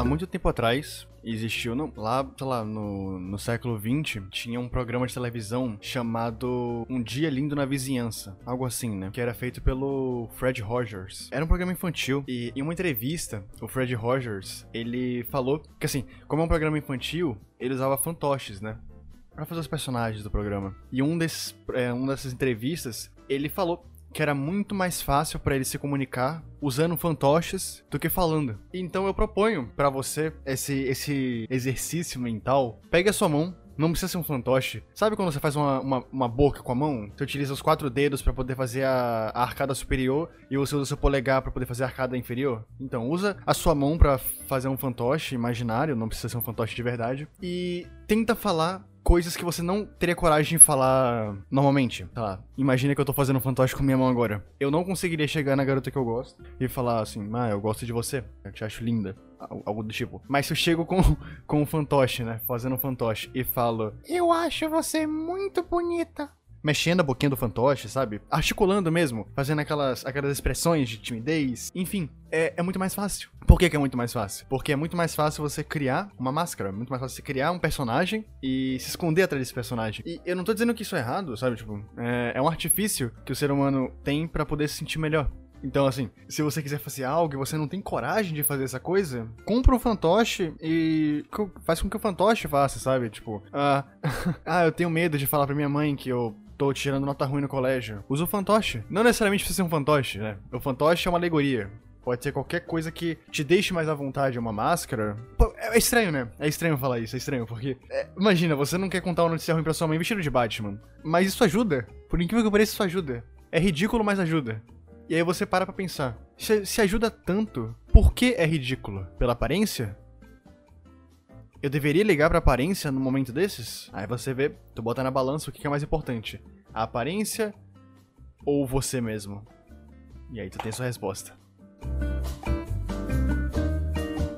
Há muito tempo atrás, existiu, não, lá, sei lá, no, no século XX, tinha um programa de televisão chamado Um Dia Lindo na Vizinhança. Algo assim, né? Que era feito pelo Fred Rogers. Era um programa infantil e em uma entrevista, o Fred Rogers, ele falou que assim, como é um programa infantil, ele usava fantoches, né? Pra fazer os personagens do programa. E um desses, é, uma dessas entrevistas, ele falou que era muito mais fácil para ele se comunicar usando fantoches do que falando. Então eu proponho para você esse, esse exercício mental. Pegue a sua mão, não precisa ser um fantoche. Sabe quando você faz uma, uma, uma boca com a mão? Você utiliza os quatro dedos para poder fazer a, a, arcada superior e você usa o seu polegar para poder fazer a arcada inferior? Então, usa a sua mão para fazer um fantoche imaginário, não precisa ser um fantoche de verdade. E tenta falar coisas que você não teria coragem de falar normalmente. Tá lá, imagina que eu tô fazendo um fantoche com minha mão agora. Eu não conseguiria chegar na garota que eu gosto e falar assim, ah, eu gosto de você, eu te acho linda. Algo do tipo. Mas se eu chego com, com um fantoche, né? Fazendo um fantoche e falo, eu acho você muito bonita mexendo a boquinha do fantoche, sabe? Articulando mesmo, fazendo aquelas, aquelas expressões de timidez. Enfim, é, é muito mais fácil. Por que, que, é muito mais fácil? Porque é muito mais fácil você criar uma máscara, é muito mais fácil você criar um personagem e se esconder atrás desse personagem. E eu não tô dizendo que isso é errado, sabe? Tipo, é, é um artifício que o ser humano tem para poder se sentir melhor. Então, assim, se você quiser fazer algo e você não tem coragem de fazer essa coisa, compra um fantoche e faz com que o fantoche faça, sabe? Tipo, ah, ah eu tenho medo de falar pra minha mãe que eu tô tirando nota ruim no colégio. Usa o fantoche. Não necessariamente precisa ser um fantoche, né? O fantoche é uma alegoria. Pode ser qualquer coisa que te deixe mais à vontade, uma máscara. Pô, é estranho, né? É estranho falar isso, é estranho, porque. É, imagina, você não quer contar uma notícia ruim pra sua mãe vestido de Batman. Mas isso ajuda. Por incrível que pareça, isso ajuda. É ridículo, mas ajuda. E aí você para pra pensar. Se, se ajuda tanto, por que é ridículo? Pela aparência? Eu deveria ligar pra aparência no momento desses? Aí você vê, tu bota na balança o que é mais importante: a aparência ou você mesmo? E aí tu tem sua resposta.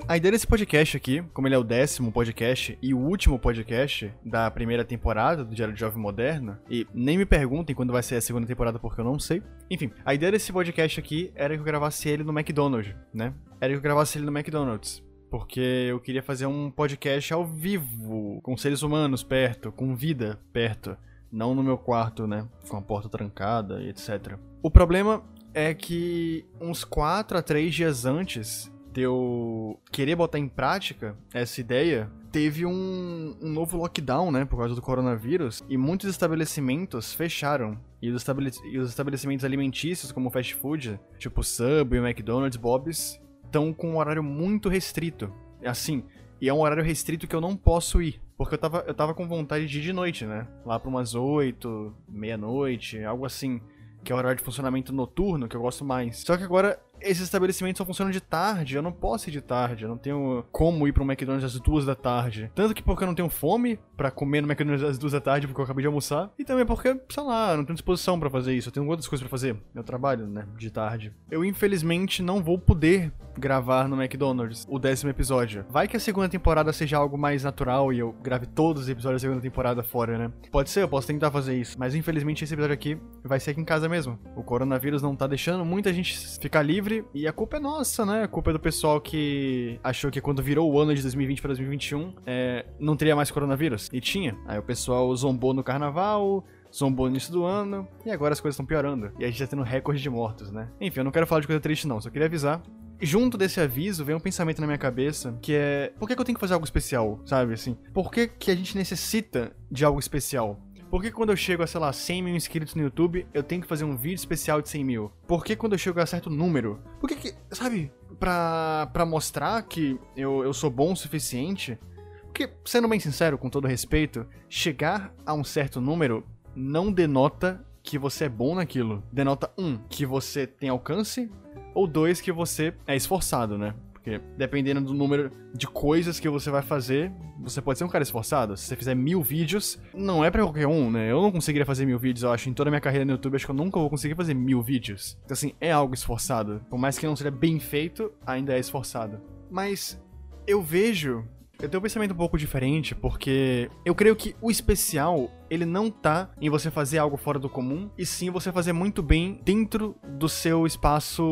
A ideia desse podcast aqui, como ele é o décimo podcast e o último podcast da primeira temporada do Diário de Jovem Moderno, e nem me perguntem quando vai ser a segunda temporada porque eu não sei. Enfim, a ideia desse podcast aqui era que eu gravasse ele no McDonald's, né? Era que eu gravasse ele no McDonald's porque eu queria fazer um podcast ao vivo, com seres humanos perto, com vida perto, não no meu quarto, né, com a porta trancada e etc. O problema é que uns 4 a 3 dias antes de eu querer botar em prática essa ideia, teve um, um, novo lockdown, né, por causa do coronavírus, e muitos estabelecimentos fecharam. E os, e os estabelecimentos alimentícios, como fast food, tipo Subway, McDonald's, Bob's, estão com um horário muito restrito. Assim, e é um horário restrito que eu não posso ir. Porque eu tava, eu tava com vontade de ir de noite, né? Lá pra umas 8, meia-noite, algo assim. Que é o horário de funcionamento noturno, que eu gosto mais. Só que agora esses estabelecimentos só funcionam de tarde, eu não posso ir de tarde, eu não tenho como ir um McDonald's às duas da tarde. Tanto que porque eu não tenho fome para comer no McDonald's às duas da tarde, porque eu acabei de almoçar, e também porque, sei lá, eu não tenho disposição para fazer isso, eu tenho outras coisas para fazer. Eu trabalho, né, de tarde. Eu infelizmente não vou poder gravar no McDonald's o décimo episódio. Vai que a segunda temporada seja algo mais natural e eu grave todos os episódios da segunda temporada fora, né? Pode ser, eu posso tentar fazer isso, mas infelizmente esse episódio aqui vai ser aqui em casa mesmo. O coronavírus não tá deixando muita gente ficar livre livre e a culpa é nossa, né? A culpa é do pessoal que achou que quando virou o ano de 2020 para 2021 é, não teria mais coronavírus. E tinha. Aí o pessoal zombou no carnaval, zombou no início do ano, e agora as coisas estão piorando. E a gente tá tendo recorde de mortos, né? Enfim, eu não quero falar de coisa triste, não, só queria avisar. Junto desse aviso vem um pensamento na minha cabeça que é: por que, que eu tenho que fazer algo especial, sabe? Assim, por que, que a gente necessita de algo especial? Por que quando eu chego a, sei lá, 100 mil inscritos no YouTube, eu tenho que fazer um vídeo especial de 100 mil? Por que quando eu chego a certo número? Por que que, sabe, pra, pra mostrar que eu, eu sou bom o suficiente? Porque, sendo bem sincero, com todo respeito, chegar a um certo número não denota que você é bom naquilo. Denota, um, que você tem alcance, ou dois, que você é esforçado, né? Porque dependendo do número de coisas que você vai fazer, você pode ser um cara esforçado. Se você fizer mil vídeos, não é pra qualquer um, né? Eu não conseguiria fazer mil vídeos, eu acho. Em toda a minha carreira no YouTube, acho que eu nunca vou conseguir fazer mil vídeos. Então, assim, é algo esforçado. Por mais que não seja bem feito, ainda é esforçado. Mas eu vejo eu tenho um pensamento um pouco diferente, porque eu creio que o especial, ele não tá em você fazer algo fora do comum, e sim você fazer muito bem dentro do seu espaço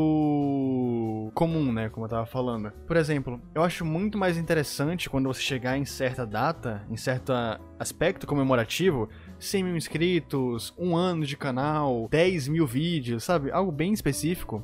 comum, né? Como eu tava falando. Por exemplo, eu acho muito mais interessante quando você chegar em certa data, em certo aspecto comemorativo, 100 mil inscritos, um ano de canal, 10 mil vídeos, sabe? Algo bem específico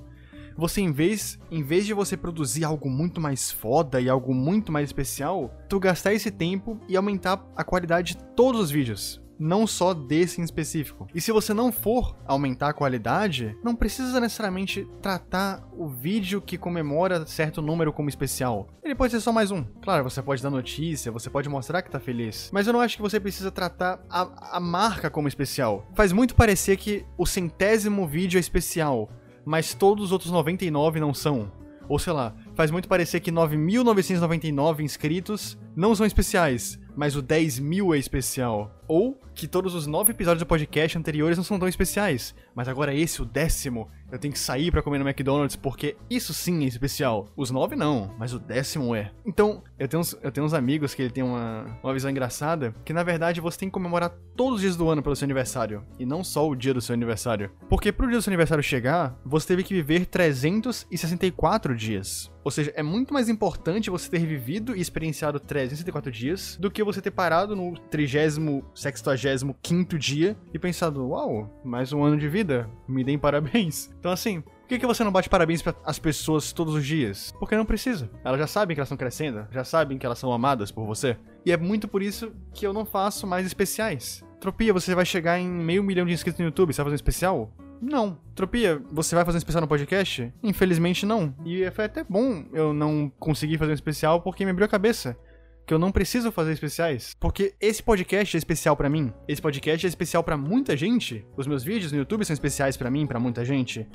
você em vez, em vez de você produzir algo muito mais foda e algo muito mais especial, tu gastar esse tempo e aumentar a qualidade de todos os vídeos não só desse em específico. E se você não for aumentar a qualidade, não precisa necessariamente tratar o vídeo que comemora certo número como especial. Ele pode ser só mais um. Claro, você pode dar notícia, você pode mostrar que tá feliz. Mas eu não acho que você precisa tratar a, a marca como especial. Faz muito parecer que o centésimo vídeo é especial mas todos os outros 99 não são. Ou sei lá, faz muito parecer que 9.999 inscritos não são especiais, mas o 10 mil é especial. Ou que todos os nove episódios do podcast anteriores não são tão especiais, mas agora esse, o décimo, eu tenho que sair para comer no McDonald's porque isso sim é especial. Os nove não, mas o décimo é. Então, eu tenho uns, eu tenho uns amigos que ele tem uma, uma visão engraçada, que na verdade você tem que comemorar todos os dias do ano pelo seu aniversário, e não só o dia do seu aniversário. Porque pro dia do seu aniversário chegar, você teve que viver 364 dias. Ou seja, é muito mais importante você ter vivido e experienciado 364 dias do que você ter parado no 30, 65 dia e pensado, uau, mais um ano de vida, me deem parabéns. Então, assim, por que, que você não bate parabéns para as pessoas todos os dias? Porque não precisa. Elas já sabem que elas estão crescendo, já sabem que elas são amadas por você. E é muito por isso que eu não faço mais especiais. Tropia, você vai chegar em meio milhão de inscritos no YouTube, você vai fazer um especial? Não. Tropia, você vai fazer um especial no podcast? Infelizmente não. E foi até bom eu não conseguir fazer um especial porque me abriu a cabeça que eu não preciso fazer especiais, porque esse podcast é especial para mim. Esse podcast é especial para muita gente. Os meus vídeos no YouTube são especiais para mim, para muita gente.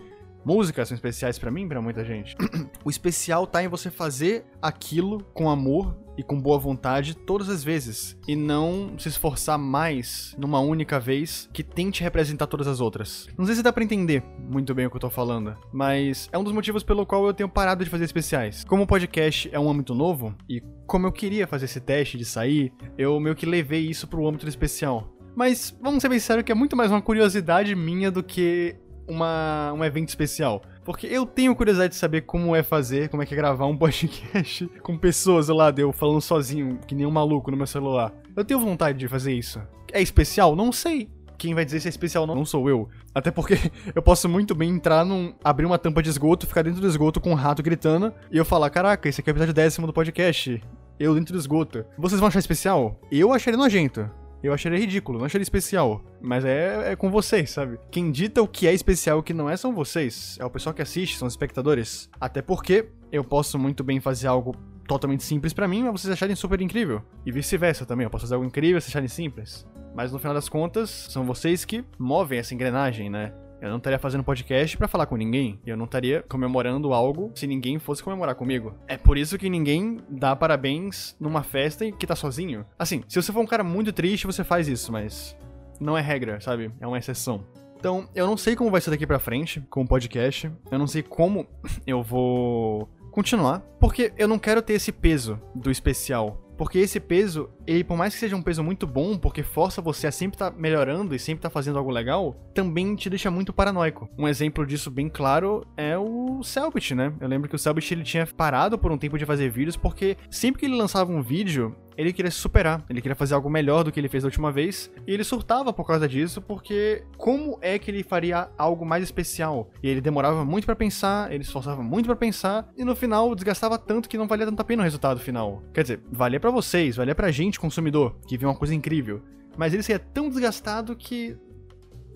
Músicas são especiais para mim, para muita gente. o especial tá em você fazer aquilo com amor e com boa vontade todas as vezes e não se esforçar mais numa única vez que tente representar todas as outras. Não sei se dá para entender muito bem o que eu tô falando, mas é um dos motivos pelo qual eu tenho parado de fazer especiais. Como o podcast é um âmbito novo e como eu queria fazer esse teste de sair, eu meio que levei isso pro âmbito especial. Mas vamos ser bem sério que é muito mais uma curiosidade minha do que uma, um evento especial. Porque eu tenho curiosidade de saber como é fazer, como é que é gravar um podcast com pessoas lá, lado, eu falando sozinho, que nem um maluco no meu celular. Eu tenho vontade de fazer isso. É especial? Não sei. Quem vai dizer se é especial não, não sou eu. Até porque eu posso muito bem entrar num. abrir uma tampa de esgoto, ficar dentro do esgoto com um rato gritando e eu falar: caraca, esse aqui é o episódio décimo do podcast. Eu dentro do esgoto. Vocês vão achar especial? Eu acharia nojento eu acharia ridículo, não acharia especial. Mas é, é com vocês, sabe? Quem dita o que é especial e o que não é são vocês. É o pessoal que assiste, são os espectadores. Até porque eu posso muito bem fazer algo totalmente simples para mim, mas vocês acharem super incrível. E vice-versa também, eu posso fazer algo incrível e vocês acharem simples. Mas no final das contas, são vocês que movem essa engrenagem, né? Eu não estaria fazendo podcast para falar com ninguém. Eu não estaria comemorando algo se ninguém fosse comemorar comigo. É por isso que ninguém dá parabéns numa festa que tá sozinho. Assim, se você for um cara muito triste, você faz isso, mas não é regra, sabe? É uma exceção. Então, eu não sei como vai ser daqui pra frente com o podcast. Eu não sei como eu vou continuar. Porque eu não quero ter esse peso do especial. Porque esse peso, ele, por mais que seja um peso muito bom, porque força você a sempre estar tá melhorando e sempre estar tá fazendo algo legal, também te deixa muito paranoico. Um exemplo disso bem claro é o Selbit, né? Eu lembro que o Selbit ele tinha parado por um tempo de fazer vídeos, porque sempre que ele lançava um vídeo, ele queria se superar, ele queria fazer algo melhor do que ele fez da última vez, e ele surtava por causa disso, porque como é que ele faria algo mais especial? E ele demorava muito para pensar, ele esforçava muito para pensar, e no final desgastava tanto que não valia tanto a pena o resultado final. Quer dizer, valia para vocês, valia pra gente, consumidor, que viu uma coisa incrível. Mas ele seria tão desgastado que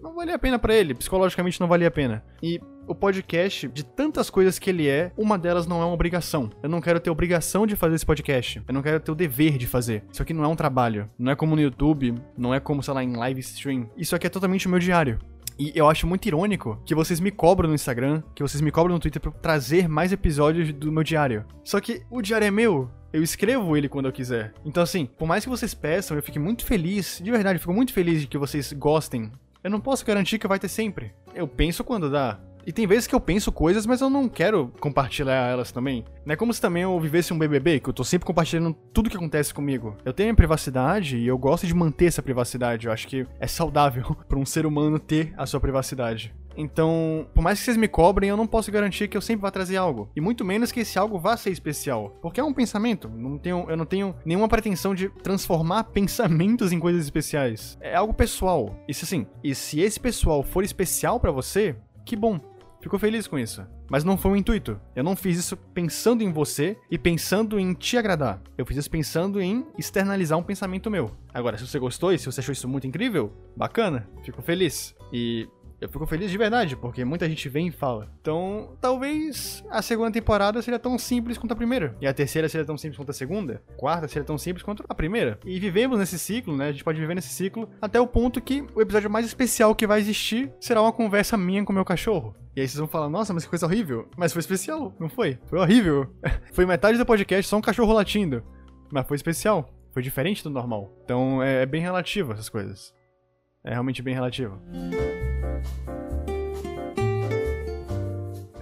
não valia a pena para ele, psicologicamente não valia a pena. E o podcast, de tantas coisas que ele é, uma delas não é uma obrigação. Eu não quero ter obrigação de fazer esse podcast. Eu não quero ter o dever de fazer. Isso aqui não é um trabalho. Não é como no YouTube, não é como, sei lá, em live stream. Isso aqui é totalmente o meu diário. E eu acho muito irônico que vocês me cobram no Instagram, que vocês me cobram no Twitter pra trazer mais episódios do meu diário. Só que o diário é meu. Eu escrevo ele quando eu quiser. Então, assim, por mais que vocês peçam, eu fico muito feliz, de verdade, eu fico muito feliz de que vocês gostem. Eu não posso garantir que vai ter sempre. Eu penso quando dá. E tem vezes que eu penso coisas, mas eu não quero compartilhar elas também. Não é como se também eu vivesse um BBB, que eu tô sempre compartilhando tudo que acontece comigo. Eu tenho a privacidade e eu gosto de manter essa privacidade. Eu acho que é saudável para um ser humano ter a sua privacidade. Então, por mais que vocês me cobrem, eu não posso garantir que eu sempre vá trazer algo. E muito menos que esse algo vá ser especial. Porque é um pensamento. Não tenho, eu não tenho nenhuma pretensão de transformar pensamentos em coisas especiais. É algo pessoal. Se assim, e se esse pessoal for especial para você, que bom. Fico feliz com isso. Mas não foi o intuito. Eu não fiz isso pensando em você e pensando em te agradar. Eu fiz isso pensando em externalizar um pensamento meu. Agora, se você gostou e se você achou isso muito incrível, bacana, fico feliz. E eu fico feliz de verdade, porque muita gente vem e fala. Então, talvez a segunda temporada seja tão simples quanto a primeira. E a terceira seja tão simples quanto a segunda. A quarta seja tão simples quanto a primeira. E vivemos nesse ciclo, né? A gente pode viver nesse ciclo até o ponto que o episódio mais especial que vai existir será uma conversa minha com meu cachorro. E aí vocês vão falar, nossa, mas que coisa horrível. Mas foi especial, não foi? Foi horrível. foi metade do podcast só um cachorro latindo. Mas foi especial. Foi diferente do normal. Então é, é bem relativo essas coisas. É realmente bem relativo.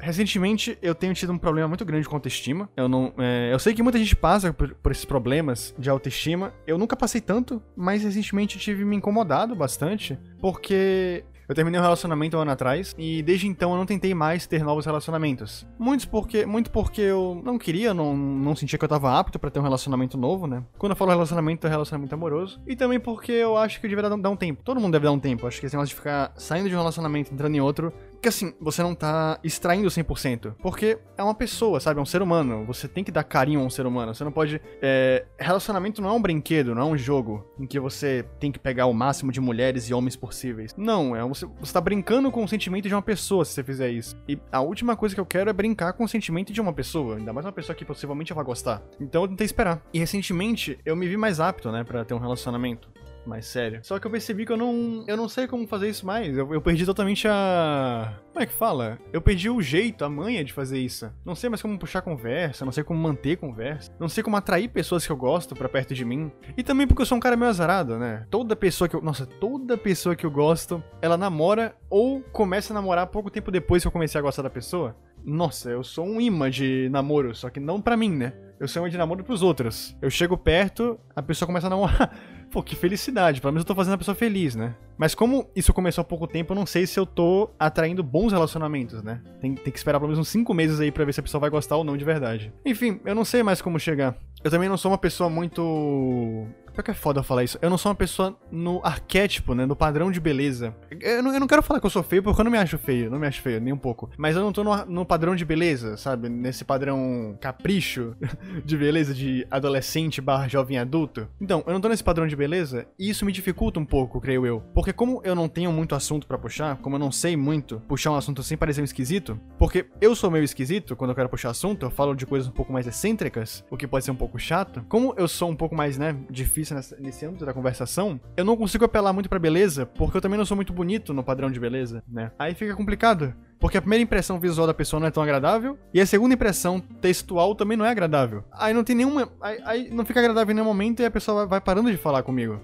Recentemente eu tenho tido um problema muito grande com autoestima. Eu não. É, eu sei que muita gente passa por, por, esses problemas de autoestima. Eu nunca passei tanto, mas recentemente tive me incomodado bastante. Porque eu terminei um relacionamento um ano atrás e desde então eu não tentei mais ter novos relacionamentos. Muitos porque, muito porque eu não queria, não, não sentia que eu tava apto para ter um relacionamento novo, né? Quando eu falo relacionamento, é relacionamento amoroso. E também porque eu acho que eu devia dar um tempo. Todo mundo deve dar um tempo. Acho que esse negócio de ficar saindo de um relacionamento, entrando em outro, que assim, você não tá extraindo 100%. Porque é uma pessoa, sabe? É um ser humano. Você tem que dar carinho a um ser humano. Você não pode. É... Relacionamento não é um brinquedo, não é um jogo em que você tem que pegar o máximo de mulheres e homens possíveis. Não, é você, você tá brincando com o sentimento de uma pessoa se você fizer isso. E a última coisa que eu quero é brincar com o sentimento de uma pessoa. Ainda mais uma pessoa que possivelmente vai gostar. Então eu tentei esperar. E recentemente eu me vi mais apto, né, para ter um relacionamento mais sério. Só que eu percebi que eu não, eu não sei como fazer isso mais. Eu, eu perdi totalmente a. Como é que fala? Eu perdi o jeito, a manha de fazer isso. Não sei mais como puxar conversa, não sei como manter conversa, não sei como atrair pessoas que eu gosto para perto de mim. E também porque eu sou um cara meio azarado, né? Toda pessoa que eu. Nossa, toda pessoa que eu gosto, ela namora ou começa a namorar pouco tempo depois que eu comecei a gostar da pessoa. Nossa, eu sou um imã de namoro, só que não para mim, né? Eu sou um imã de namoro pros outros. Eu chego perto, a pessoa começa a namorar. Pô, que felicidade. Pelo menos eu tô fazendo a pessoa feliz, né? Mas como isso começou há pouco tempo, eu não sei se eu tô atraindo bons relacionamentos, né? Tem, tem que esperar pelo menos uns 5 meses aí pra ver se a pessoa vai gostar ou não de verdade. Enfim, eu não sei mais como chegar. Eu também não sou uma pessoa muito Pior que é foda falar isso. Eu não sou uma pessoa no arquétipo, né? No padrão de beleza. Eu não, eu não quero falar que eu sou feio, porque eu não me acho feio. Não me acho feio, nem um pouco. Mas eu não tô no, no padrão de beleza, sabe? Nesse padrão capricho de beleza de adolescente barra jovem adulto. Então, eu não tô nesse padrão de beleza e isso me dificulta um pouco, creio eu. Porque como eu não tenho muito assunto para puxar, como eu não sei muito puxar um assunto sem parecer um esquisito, porque eu sou meio esquisito quando eu quero puxar assunto, eu falo de coisas um pouco mais excêntricas, o que pode ser um pouco chato. Como eu sou um pouco mais, né, difícil difícil nessa, nesse âmbito da conversação, eu não consigo apelar muito pra beleza, porque eu também não sou muito bonito no padrão de beleza, né? Aí fica complicado. Porque a primeira impressão visual da pessoa não é tão agradável, e a segunda impressão textual também não é agradável. Aí não tem nenhuma. Aí, aí não fica agradável em nenhum momento e a pessoa vai, parando de falar comigo.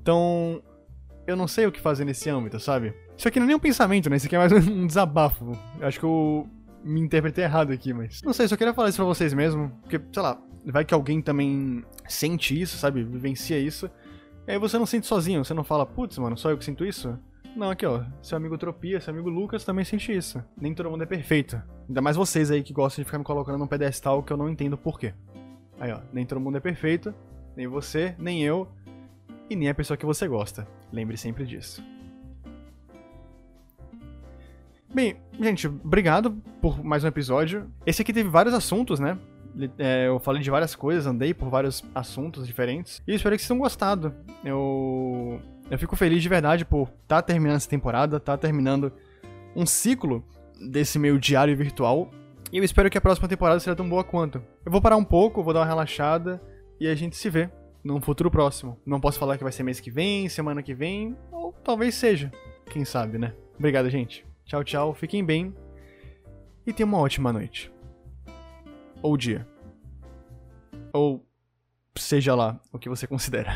Então. Eu não sei o que fazer nesse âmbito, sabe? Isso aqui não é nem um pensamento, né? Isso aqui é mais um desabafo. Eu acho que eu me interpretei errado aqui, mas. Não sei, só queria falar isso pra vocês mesmo. Porque, sei lá, vai que alguém também sente isso, sabe? Vivencia isso. E aí você não sente sozinho, você não fala, putz, mano, só eu que sinto isso? Não, aqui ó, seu amigo Tropia, seu amigo Lucas também sente isso. Nem todo mundo é perfeito. Ainda mais vocês aí que gostam de ficar me colocando num pedestal que eu não entendo porquê. Aí ó, nem todo mundo é perfeito, nem você, nem eu, e nem a pessoa que você gosta. Lembre sempre disso. Bem, gente, obrigado por mais um episódio. Esse aqui teve vários assuntos, né? É, eu falei de várias coisas, andei por vários assuntos diferentes. E espero que vocês tenham gostado. Eu, eu fico feliz de verdade por estar tá terminando essa temporada, estar tá terminando um ciclo desse meu diário virtual. E eu espero que a próxima temporada seja tão boa quanto. Eu vou parar um pouco, vou dar uma relaxada e a gente se vê num futuro próximo. Não posso falar que vai ser mês que vem, semana que vem, ou talvez seja. Quem sabe, né? Obrigado, gente. Tchau, tchau. Fiquem bem. E tenham uma ótima noite ou dia. Ou seja lá o que você considera.